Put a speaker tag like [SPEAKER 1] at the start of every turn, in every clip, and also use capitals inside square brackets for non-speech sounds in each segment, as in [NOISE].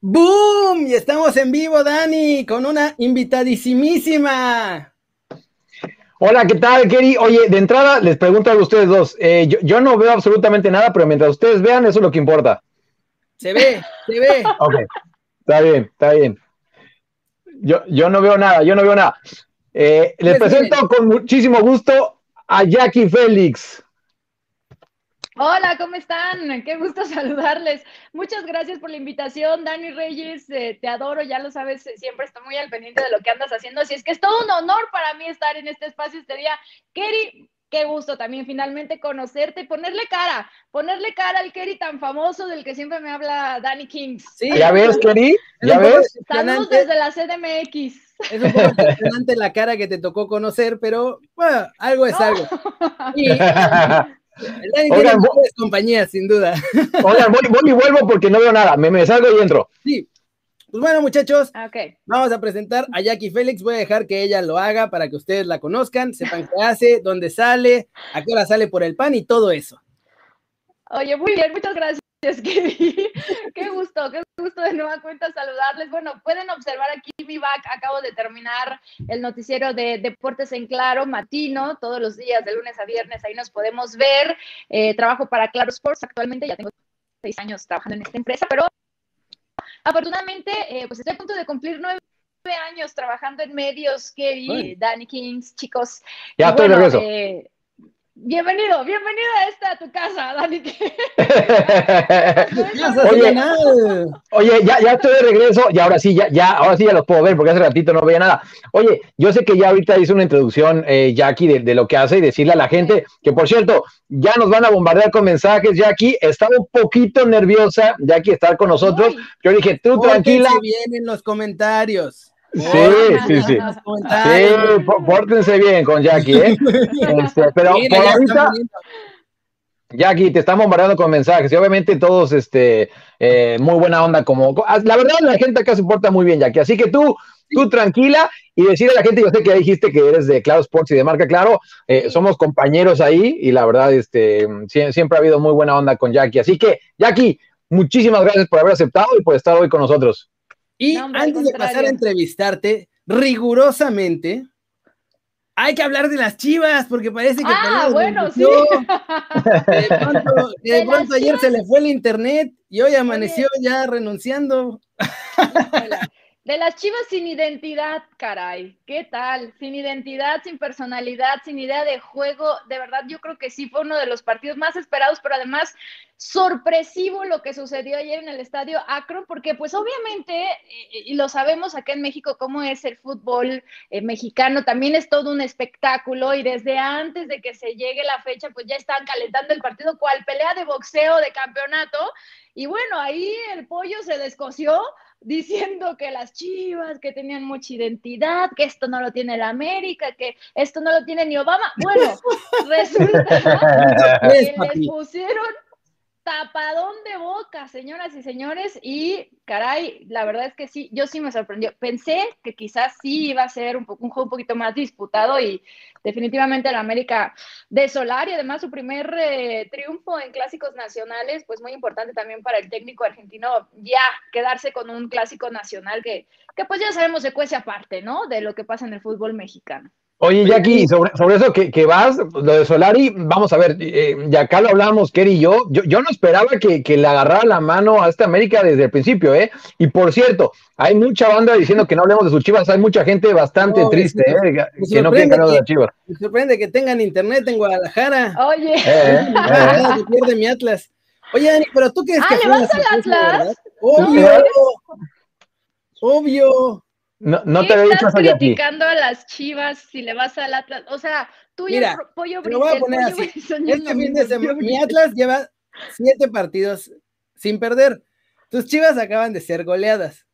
[SPEAKER 1] ¡Boom! Y estamos en vivo, Dani, con una invitadísimísima.
[SPEAKER 2] Hola, ¿qué tal, Kerry? Oye, de entrada les pregunto a ustedes dos. Eh, yo, no veo absolutamente nada, pero mientras ustedes vean, eso es lo que importa.
[SPEAKER 1] Se ve, se ve. [LAUGHS]
[SPEAKER 2] ok, está bien, está bien. Yo, yo no veo nada, yo no veo nada. Eh, les presento con muchísimo gusto a Jackie Félix.
[SPEAKER 3] Hola, ¿cómo están? Qué gusto [LAUGHS] saludarles. Muchas gracias por la invitación, Dani Reyes. Eh, te adoro, ya lo sabes, eh, siempre estoy muy al pendiente de lo que andas haciendo. Así es que es todo un honor para mí estar en este espacio este día. Kerry, qué gusto también finalmente conocerte y ponerle cara, ponerle cara al Kerry tan famoso del que siempre me habla Dani Kings.
[SPEAKER 2] Sí, ¿Ya ves, Kerry? ¿Ya ves?
[SPEAKER 3] Saludos desde la CDMX.
[SPEAKER 1] Es un poco impresionante la cara que te tocó conocer, pero bueno, algo es algo. [LAUGHS] Oigan, compañía, sin duda. [LAUGHS]
[SPEAKER 2] Oigan, voy, y vuelvo porque no veo nada. Me, salgo y entro.
[SPEAKER 1] Sí. Pues bueno, muchachos,
[SPEAKER 3] ah,
[SPEAKER 1] vamos a presentar a Jackie Félix. Voy a dejar que ella lo haga para que ustedes la conozcan, sepan qué hace, dónde sale, a qué hora sale por el pan y todo eso.
[SPEAKER 3] Oye, muy bien, muchas gracias. [LAUGHS] qué qué gusto de nueva cuenta saludarles. Bueno, pueden observar aquí mi back. Acabo de terminar el noticiero de Deportes en Claro, matino, todos los días, de lunes a viernes. Ahí nos podemos ver. Eh, trabajo para Claro Sports actualmente, ya tengo seis años trabajando en esta empresa, pero afortunadamente, eh, pues estoy a punto de cumplir nueve años trabajando en medios, Kevin, Danny Kings, chicos.
[SPEAKER 2] Ya estoy bueno,
[SPEAKER 3] eh, Bienvenido, bienvenido a esta, a tu casa, Dani. [LAUGHS]
[SPEAKER 2] oye, oye, ya, ya estoy de regreso y ahora sí, ya, ya, ahora sí ya los puedo ver porque hace ratito no veía nada. Oye, yo sé que ya ahorita hizo una introducción, eh, Jackie, de, lo que hace y decirle a la gente que, por cierto, ya nos van a bombardear con mensajes. Jackie estaba un poquito nerviosa, Jackie, estar con nosotros. Yo dije, tú tranquila.
[SPEAKER 1] vienen los comentarios.
[SPEAKER 2] Sí, sí, sí. Sí, pórtense bien con Jackie, ¿eh? [LAUGHS] Este, pero por ahorita, Jackie, te estamos bombardeando con mensajes y obviamente todos, este, eh, muy buena onda como, ah, la verdad la gente acá se porta muy bien, Jackie, así que tú, tú tranquila y decirle a la gente, yo sé que ya dijiste que eres de Claro Sports y de marca Claro, eh, somos compañeros ahí y la verdad, este, siempre ha habido muy buena onda con Jackie, así que, Jackie, muchísimas gracias por haber aceptado y por estar hoy con nosotros.
[SPEAKER 1] Y antes de pasar a entrevistarte, rigurosamente, hay que hablar de las chivas, porque parece que.
[SPEAKER 3] Ah, bueno, sí. [LAUGHS]
[SPEAKER 1] De pronto, ayer se le fue el internet y hoy amaneció ya renunciando.
[SPEAKER 3] De las chivas sin identidad, caray. ¿Qué tal? Sin identidad, sin personalidad, sin idea de juego. De verdad, yo creo que sí fue uno de los partidos más esperados, pero además sorpresivo lo que sucedió ayer en el estadio Akron, porque pues obviamente, y lo sabemos acá en México, cómo es el fútbol eh, mexicano, también es todo un espectáculo y desde antes de que se llegue la fecha, pues ya están calentando el partido, cual pelea de boxeo de campeonato. Y bueno, ahí el pollo se descoció diciendo que las chivas, que tenían mucha identidad, que esto no lo tiene la América, que esto no lo tiene ni Obama. Bueno, [LAUGHS] resulta que les pusieron tapadón de boca, señoras y señores, y caray, la verdad es que sí, yo sí me sorprendió. Pensé que quizás sí iba a ser un, poco, un juego un poquito más disputado y definitivamente la América de Solar y además su primer eh, triunfo en clásicos nacionales, pues muy importante también para el técnico argentino ya quedarse con un clásico nacional que, que pues ya sabemos se cuece aparte, ¿no? De lo que pasa en el fútbol mexicano.
[SPEAKER 2] Oye, Jackie, sobre, sobre eso que, que, vas, lo de Solari, vamos a ver, eh, ya acá lo hablábamos, Kerry y yo, yo, yo no esperaba que, que, le agarrara la mano a esta América desde el principio, ¿eh? Y por cierto, hay mucha banda diciendo que no hablemos de sus chivas, hay mucha gente bastante triste, ¿eh? Que no quieren hablar de las chivas.
[SPEAKER 1] Me sorprende que tengan internet en Guadalajara.
[SPEAKER 3] Oye. Eh, eh, [LAUGHS]
[SPEAKER 1] eh. pierde mi Atlas. Oye, Dani, pero tú crees
[SPEAKER 3] ah,
[SPEAKER 1] que...
[SPEAKER 3] ¿le vas al Atlas?
[SPEAKER 1] Obvio. Obvio.
[SPEAKER 2] No, no te he dicho
[SPEAKER 3] eso criticando a las chivas si le vas al Atlas. O sea, tú y el pollo
[SPEAKER 1] te lo voy a poner así. Este fin de semana, mi Atlas lleva siete partidos sin perder. Tus chivas acaban de ser goleadas.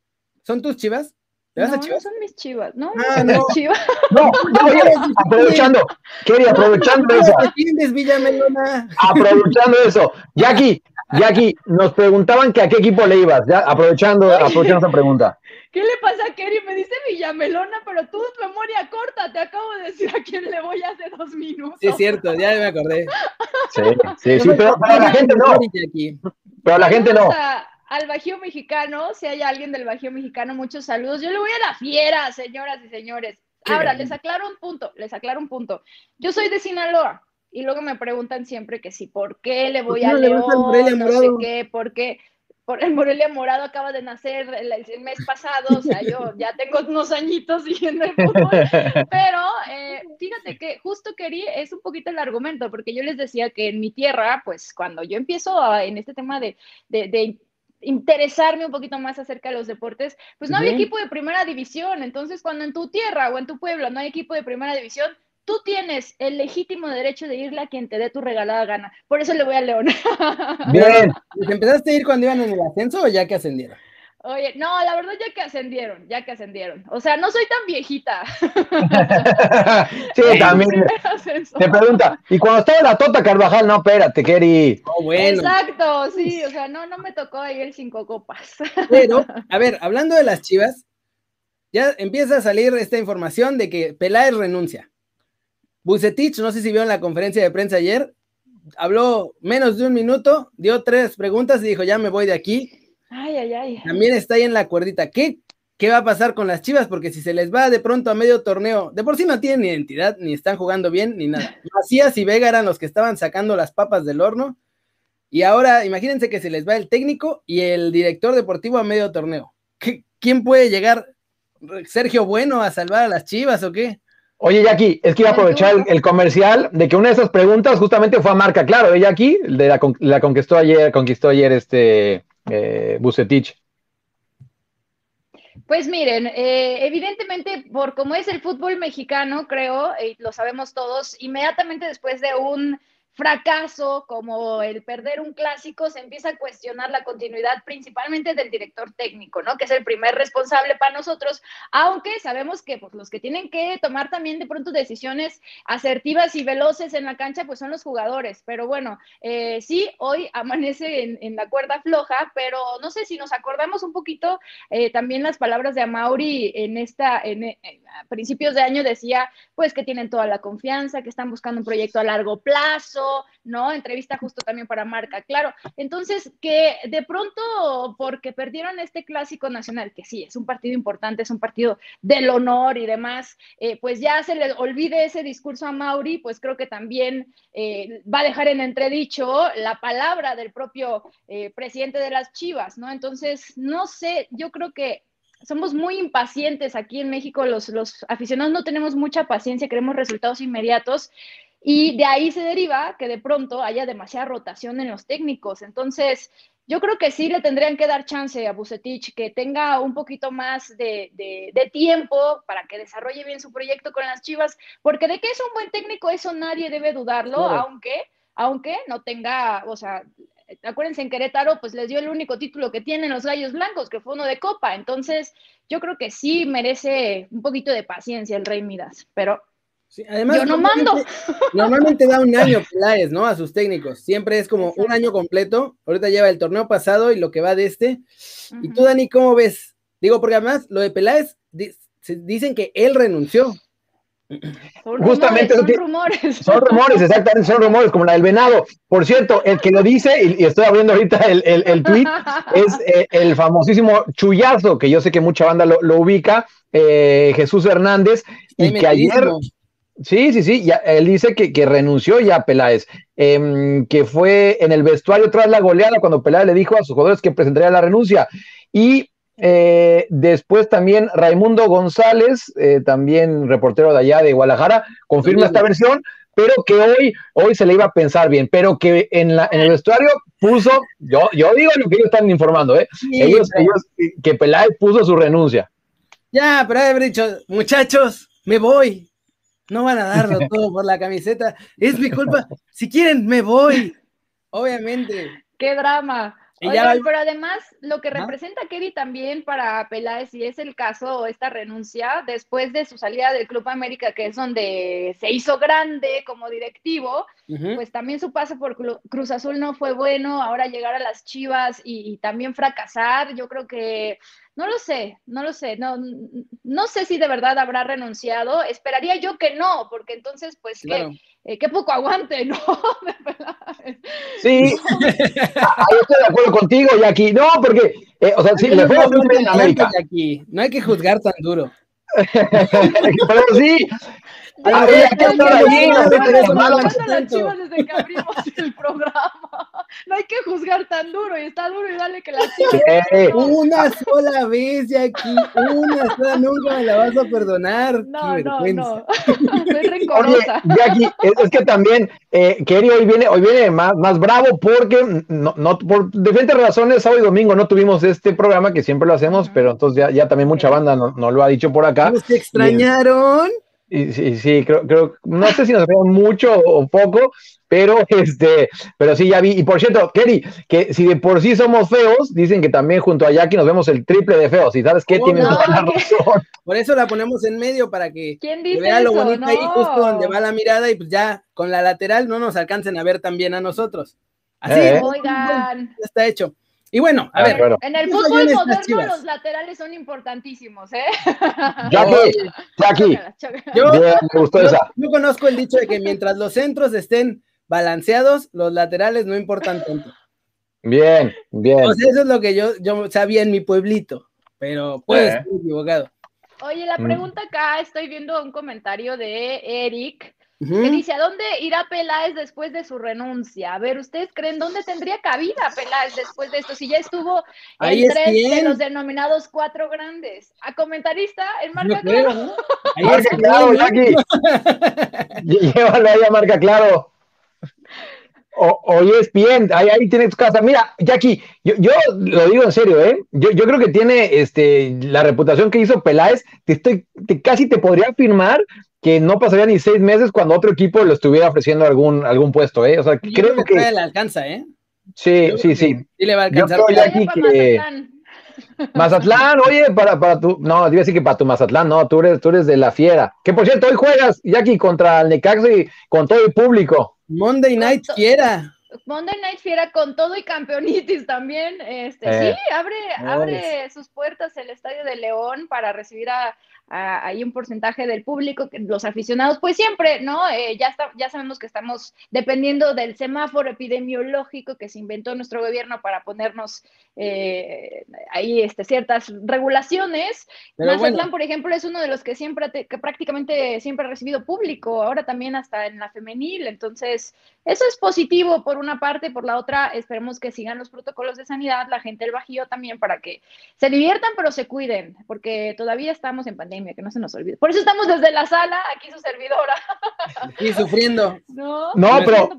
[SPEAKER 1] ¿Son tus chivas?
[SPEAKER 3] no, No son mis chivas, no, ah, no. Mis chivas.
[SPEAKER 2] No, [LAUGHS] no, aprovechando, Kerry, aprovechando eso. Aprovechando eso. Jackie, Jackie, nos preguntaban que a qué equipo le ibas, ya, aprovechando, aprovechando esa pregunta.
[SPEAKER 3] ¿Qué le pasa a Kerry? Me dice Villamelona, pero tú memoria corta, te acabo de decir a quién le voy hace dos minutos.
[SPEAKER 1] Sí, es cierto, ya me acordé.
[SPEAKER 2] Sí, sí, sí, pero, pero la gente no. Pero la gente no
[SPEAKER 3] al Bajío Mexicano, si hay alguien del Bajío Mexicano, muchos saludos. Yo le voy a la fiera, señoras y señores. Ahora, les aclaro un punto, les aclaro un punto. Yo soy de Sinaloa y luego me preguntan siempre que si, ¿por qué le voy a León? No sé qué, ¿por qué? Por el Morelia Morado acaba de nacer el, mes pasado, o sea, yo ya tengo unos añitos siguiendo el fútbol, pero eh, fíjate que justo quería, es un poquito el argumento, porque yo les decía que en mi tierra, pues cuando yo empiezo en este tema de, de, de interesarme un poquito más acerca de los deportes, pues no había equipo de primera división. Entonces, cuando en tu tierra o en tu pueblo no hay equipo de primera división, tú tienes el legítimo derecho de irle a quien te dé tu regalada gana. Por eso le voy a León. [LAUGHS]
[SPEAKER 1] Bien. ¿Empezaste a ir cuando iban en el ascenso o ya que ascendieron?
[SPEAKER 3] Oye, no, la verdad ya que ascendieron, ya que ascendieron. O sea, no soy tan viejita. [LAUGHS]
[SPEAKER 2] sí, también. Te pregunta, y cuando estaba la Tota Carvajal, no, espérate, Keri.
[SPEAKER 3] Oh, bueno. Exacto, sí, o sea, no, no me tocó ahí el cinco copas. [LAUGHS]
[SPEAKER 1] Pero, a ver, hablando de las chivas, ya empieza a salir esta información de que Peláez renuncia. Bucetich, no sé si vio en la conferencia de prensa ayer, habló menos de un minuto, dio tres preguntas y dijo, ya me voy de aquí
[SPEAKER 3] Ay, ay, ay.
[SPEAKER 1] También está ahí en la cuerdita. ¿Qué, ¿Qué va a pasar con las Chivas? Porque si se les va de pronto a medio torneo, de por sí no tienen identidad, ni están jugando bien, ni nada. [LAUGHS] Macías y Vega eran los que estaban sacando las papas del horno. Y ahora, imagínense que se les va el técnico y el director deportivo a medio torneo. ¿Quién puede llegar? ¿Sergio Bueno a salvar a las Chivas o qué?
[SPEAKER 2] Oye, Jackie, es que iba a aprovechar el, comercial de que una de esas preguntas justamente fue a marca, claro, ¿eh, Jackie? De la, la conquistó ayer, conquistó ayer este eh, Bucetich?
[SPEAKER 3] Pues miren, eh, evidentemente, por como es el fútbol mexicano, creo, y lo sabemos todos, inmediatamente después de un fracaso como el perder un clásico, se empieza a cuestionar la continuidad principalmente del director técnico, ¿no? Que es el primer responsable para nosotros, aunque sabemos que pues, los que tienen que tomar también de pronto decisiones asertivas y veloces en la cancha, pues son los jugadores. Pero bueno, eh, sí, hoy amanece en, la cuerda floja, pero no sé si nos acordamos un poquito eh, también las palabras de Amauri en esta, en, a principios de año decía, pues que tienen toda la confianza, que están buscando un proyecto a largo plazo, ¿no? Entrevista justo también para Marca, claro. Entonces, que de pronto, porque perdieron este clásico nacional, que sí, es un partido importante, es un partido del honor y demás, eh, pues ya se le olvide ese discurso a Mauri, pues creo que también eh, va a dejar en entredicho la palabra del propio eh, presidente de las Chivas, ¿no? Entonces, no sé, yo creo que somos muy impacientes aquí en México, los, los aficionados no tenemos mucha paciencia, queremos resultados inmediatos y de ahí se deriva que de pronto haya demasiada rotación en los técnicos. Entonces, yo creo que sí le tendrían que dar chance a Bucetich, que tenga un poquito más de, de, tiempo para que desarrolle bien su proyecto con las Chivas, porque de que es un buen técnico, eso nadie debe dudarlo, aunque, aunque no tenga, o sea, acuérdense en Querétaro, pues les dio el único título que tienen los Gallos Blancos, que fue uno de Copa. Entonces, yo creo que sí merece un poquito de paciencia el Rey Midas, pero
[SPEAKER 1] además, Yo no mando. [LAUGHS] Normalmente da un año Peláez, ¿no? A sus técnicos. Siempre es como un año completo. Ahorita lleva el torneo pasado y lo que va de este. Y tú, Dani, ¿cómo ves? Digo, porque además lo de Peláez dicen que él renunció.
[SPEAKER 2] Justamente
[SPEAKER 3] son rumores.
[SPEAKER 2] Son rumores, exactamente, son rumores, como la del venado. Por cierto, el que lo dice, y, estoy abriendo ahorita el, el, tweet, [LAUGHS] es eh, el famosísimo Chuyazo, que yo sé que mucha banda lo, ubica, eh, Jesús Hernández, y que ayer, Sí, sí, sí, ya, él dice que, renunció ya Peláez, em, que fue en el vestuario tras la goleada cuando Peláez le dijo a sus jugadores que presentaría la renuncia. Y eh, después también Raimundo González, eh, también reportero de allá de Guadalajara, confirma esta versión, pero que hoy, hoy se le iba a pensar bien, pero que en, la, en el vestuario puso, yo, yo digo lo que ellos están informando, ¿eh? ellos, ellos, que Peláez puso su renuncia.
[SPEAKER 1] Ya, pero haber dicho, muchachos, me voy, no van a darlo [LAUGHS] todo por la camiseta. Es mi culpa. Si quieren, me voy. Obviamente.
[SPEAKER 3] Qué drama. Pero además lo que representa Kerry también para Peláez, y es el caso, esta renuncia, después de su salida del Club América, que es donde se hizo grande como directivo, pues también su paso por Cruz Azul no fue bueno, ahora llegar a las Chivas y también fracasar, yo creo que no lo sé, no lo sé, no, no sé si de verdad habrá renunciado, esperaría yo que no, porque entonces pues que, eh, qué poco aguante, ¿no? [LAUGHS]
[SPEAKER 2] sí, [LAUGHS] ahí estoy de acuerdo contigo, Jackie, no, porque, eh, o sea, sí, le fue en América.
[SPEAKER 1] No hay que juzgar tan duro. [LAUGHS]
[SPEAKER 2] Pero sí,
[SPEAKER 3] Ah, las chivas desde que abrimos el programa. [LAUGHS] No hay que juzgar tan duro y está duro y dale que la chivas.
[SPEAKER 1] Una sola vez, Jackie. Una sola, nunca me la vas a perdonar.
[SPEAKER 3] No, no, no. Soy [LAUGHS] rencorosa.
[SPEAKER 2] Oye, Jackie, es, que también eh, Kerry hoy viene, hoy viene más, más bravo porque no, no, por diferentes razones, sábado y domingo no tuvimos este programa que siempre lo hacemos, pero entonces ya, ya también mucha banda nos no lo ha dicho por acá.
[SPEAKER 1] ¿Nos extrañaron?
[SPEAKER 2] Sí, sí, creo, creo, no sé si nos vemos mucho o poco, pero [LAUGHS] este, pero sí ya vi. Y por cierto, Kerry, que si de por sí somos feos, dicen que también junto a Jackie nos vemos el triple de feos. ¿Y sabes qué? Tienen toda la razón. [LAUGHS]
[SPEAKER 1] Por eso la ponemos en medio para que vea lo bonito ahí justo donde va la mirada y pues ya con la lateral no nos alcancen a ver también a nosotros. Así,
[SPEAKER 3] eh. oigan,
[SPEAKER 1] está hecho. Y bueno, a ah, ver.
[SPEAKER 3] En el fútbol moderno los laterales son importantísimos, ¿eh? [LAUGHS]
[SPEAKER 2] Jackie, Jackie.
[SPEAKER 1] Yo, me gustó esa. yo conozco el dicho de que mientras los centros estén balanceados, los laterales no importan tanto.
[SPEAKER 2] Bien, bien.
[SPEAKER 1] eso es lo que yo, yo sabía en mi pueblito, pero puede estar equivocado.
[SPEAKER 3] Oye, la mm. pregunta acá, estoy viendo un comentario de Eric que dice, ¿a dónde irá Peláez después de su renuncia? A ver, ¿ustedes creen dónde tendría cabida Peláez después de esto? Si ya estuvo en tres de los denominados cuatro grandes. A comentarista, en marca claro. [LAUGHS]
[SPEAKER 2] Ahí marca claro, Jackie. [LAUGHS] Llévalo ahí a marca claro. O, o ESPN, ahí, ahí tiene tu casa. Mira, Jackie, yo, yo lo digo en serio, ¿eh? Yo, yo, creo que tiene este, la reputación que hizo Peláez. Te estoy, te, casi te podría afirmar que no pasaría ni seis meses cuando otro equipo le estuviera ofreciendo algún, algún puesto, ¿eh? O sea, creo, que...
[SPEAKER 1] le alcanza, ¿eh?
[SPEAKER 2] Sí, sí, sí.
[SPEAKER 1] Sí le va a alcanzar.
[SPEAKER 2] Yo creo, que... [LAUGHS] Mazatlán. oye, para, para tu, no, iba a decir que para tu Mazatlán, no, tú eres, tú eres de la fiera. Que por cierto, hoy juegas, Jackie, contra el Necaxi con todo el público.
[SPEAKER 1] Monday Night Fiera.
[SPEAKER 3] Monday Night Fiera con todo y campeonitis también. Este, eh. Sí, abre, abre sus puertas el Estadio de León para recibir a, hay un porcentaje del público, los aficionados, pues siempre, ¿no? Eh, ya, está, ya sabemos que estamos dependiendo del semáforo epidemiológico que se inventó nuestro gobierno para ponernos eh, ahí este, ciertas regulaciones. Mazatlán, por ejemplo, es uno de los que siempre, que prácticamente siempre ha recibido público, ahora también hasta en la femenil, entonces eso es positivo por una parte, por la otra esperemos que sigan los protocolos de sanidad, la gente del Bajío también para que se diviertan pero se cuiden, porque todavía estamos en pandemia que no se nos olvide. Por eso estamos desde la sala, aquí su servidora. [LAUGHS]
[SPEAKER 1] Y sufriendo.
[SPEAKER 2] No, pero,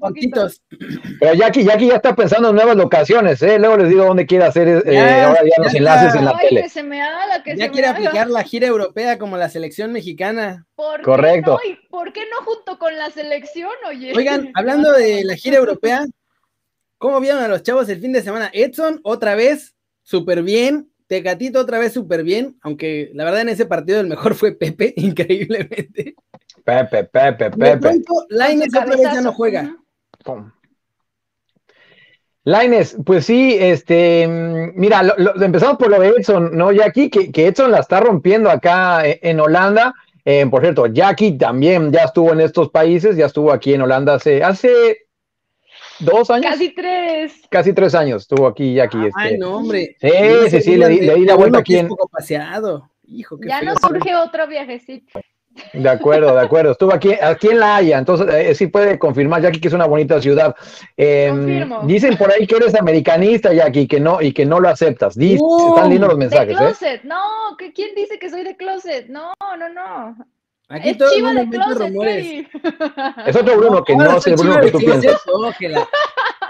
[SPEAKER 2] pero Jackie, Jackie ya está pensando en nuevas locaciones, ¿eh? Luego les digo dónde quiere hacer eh, ahora ya, los enlaces en la tele.
[SPEAKER 1] ya quiere aplicar la gira europea como la selección mexicana.
[SPEAKER 2] Correcto.
[SPEAKER 3] ¿Por qué no junto con la selección, oye?
[SPEAKER 1] Oigan, hablando de la gira europea, ¿cómo vieron a los chavos el fin de semana? Edson, otra vez, súper bien, Tecatito otra vez súper bien, aunque la verdad en ese partido el mejor fue Pepe, [LAUGHS] increíblemente.
[SPEAKER 2] Pepe, Pepe, Pepe.
[SPEAKER 1] Laines otra vez ya no juega.
[SPEAKER 2] Laines, pues sí, este, mira, empezamos por lo de Edson, ¿no? Jackie, que, que Edson la está rompiendo acá eh, en Holanda. Eh, por cierto, Jackie también ya estuvo en estos países, ya estuvo aquí en Holanda hace, hace ¿Dos años?
[SPEAKER 3] Casi tres.
[SPEAKER 2] Casi tres años estuvo aquí y aquí.
[SPEAKER 1] Ay, este. no, hombre.
[SPEAKER 2] Sí, sí, sí, le, di la vuelta aquí en...
[SPEAKER 1] poco paseado. Hijo,
[SPEAKER 3] ya nos surge otro viajecito.
[SPEAKER 2] De acuerdo, de acuerdo. Estuvo aquí, aquí en La Haya, entonces eh, sí puede confirmar, Jackie, que es una bonita ciudad. Eh, dicen por ahí que eres americanista, Jackie, que no, y que no lo aceptas. Dice, están lindos los mensajes. De
[SPEAKER 3] ¿eh? closet, no, ¿quién dice que soy de closet? No, no, no.
[SPEAKER 1] Aquí es todo Chiva de closet,
[SPEAKER 2] Es otro Bruno que no, es el Bruno que tú piensas. [LAUGHS]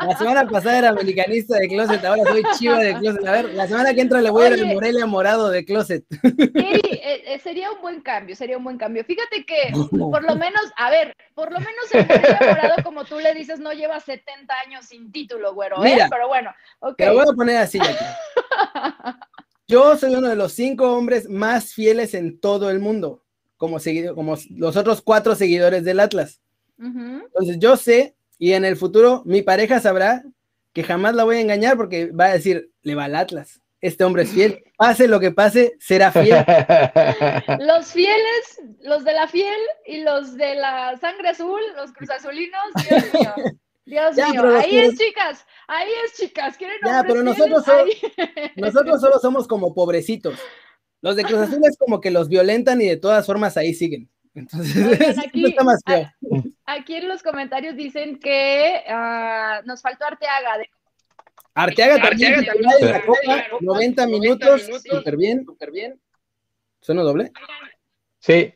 [SPEAKER 1] La semana pasada era americanista de closet, ahora soy chiva de closet. A ver, la semana que entra le voy a ir al Morelia morado de closet.
[SPEAKER 3] Eri, [LAUGHS] eh, eh, sería un buen cambio, sería un buen cambio. Fíjate que por lo menos, a ver, por lo menos el Morelia morado, como tú le dices, no lleva 70 años sin título, güero, ¿eh? Pero bueno, ok.
[SPEAKER 1] Te lo voy a poner así aquí. [LAUGHS] Yo soy uno de los cinco hombres más fieles en todo el mundo, como, seguido, como los otros cuatro seguidores del Atlas. Entonces yo sé, y en el futuro mi pareja sabrá que jamás la voy a engañar porque va a decir, le va al Atlas. Este hombre es fiel. [LAUGHS] Pase lo que pase, será fiel. [LAUGHS]
[SPEAKER 3] Los fieles, los de la fiel y los de la sangre azul, los cruzazulinos, Dios [LAUGHS] mío. Dios mío, ahí es, chicas, ahí es, chicas. ¿Quieren
[SPEAKER 1] ya, pero nosotros, nosotros solo somos como pobrecitos. Los de Cruz Azul es como que los violentan y de todas formas ahí siguen. Entonces, [LAUGHS]
[SPEAKER 3] aquí, está más feo. Aquí en los comentarios dicen que uh, nos faltó Arteaga. De...
[SPEAKER 1] Arteaga también, Arteaga también 90 minutos, súper bien, súper bien. ¿Suena doble?
[SPEAKER 2] Sí.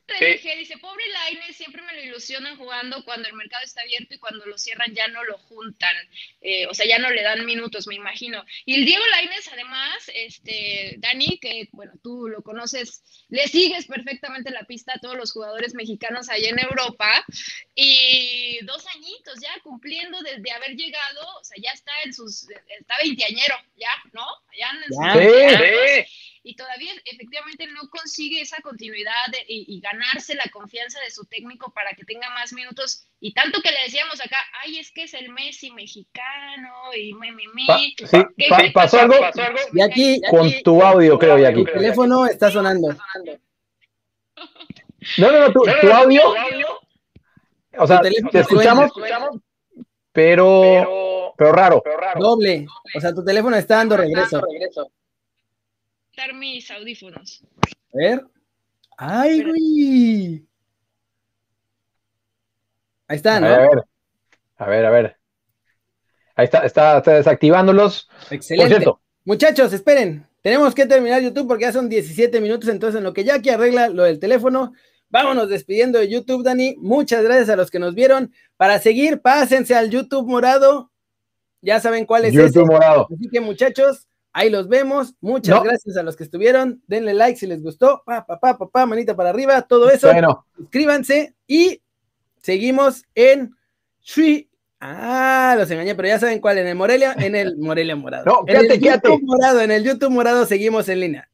[SPEAKER 3] dice, pobre Laine, siempre me lo ilusionan jugando cuando el mercado está abierto y cuando lo cierran ya no lo juntan. Eh, o sea, ya no le dan minutos, me imagino. Y el Diego Laines, además, este, Dani, que bueno, tú lo conoces, le sigues perfectamente la pista a todos los jugadores mexicanos allá en Europa. Y dos añitos ya cumpliendo desde haber llegado, o sea, ya está en sus, está veinteañero, ya, ¿no? Ya en sus y todavía efectivamente no consigue esa continuidad y, ganarse la confianza de su técnico para que tenga más minutos. Y tanto que le decíamos acá, ay, es que es el Messi mexicano y me, me, me.
[SPEAKER 2] sí, pasó, algo?
[SPEAKER 1] Y aquí,
[SPEAKER 2] con tu audio, creo, y aquí.
[SPEAKER 1] Tu teléfono está sonando.
[SPEAKER 2] No, no, no, tu, audio. O sea, te escuchamos, pero, pero, raro.
[SPEAKER 1] Doble. O sea, tu teléfono está dando regreso
[SPEAKER 3] mis audífonos.
[SPEAKER 1] A ver. ¡Ay, güey! Ahí está, ¿no?
[SPEAKER 2] A ver, a ver, a ver. Ahí está, está, desactivándolos.
[SPEAKER 1] Excelente. Muchachos, esperen. Tenemos que terminar YouTube porque ya son 17 minutos, entonces en lo que Jackie arregla lo del teléfono, vámonos despidiendo de YouTube, Dani. Muchas gracias a los que nos vieron. Para seguir, pásense al YouTube morado. Ya saben cuál es
[SPEAKER 2] YouTube morado.
[SPEAKER 1] Así que, muchachos, Ahí los vemos. Muchas gracias a los que estuvieron. Denle like si les gustó. Pa, pa, pa, pa, manita para arriba, todo eso. Bueno. Suscríbanse y seguimos en Ah, los engañé, pero ya saben cuál, en el Morelia, en el Morelia Morado.
[SPEAKER 2] No,
[SPEAKER 1] en
[SPEAKER 2] el
[SPEAKER 1] YouTube Morado, en el YouTube Morado seguimos en línea.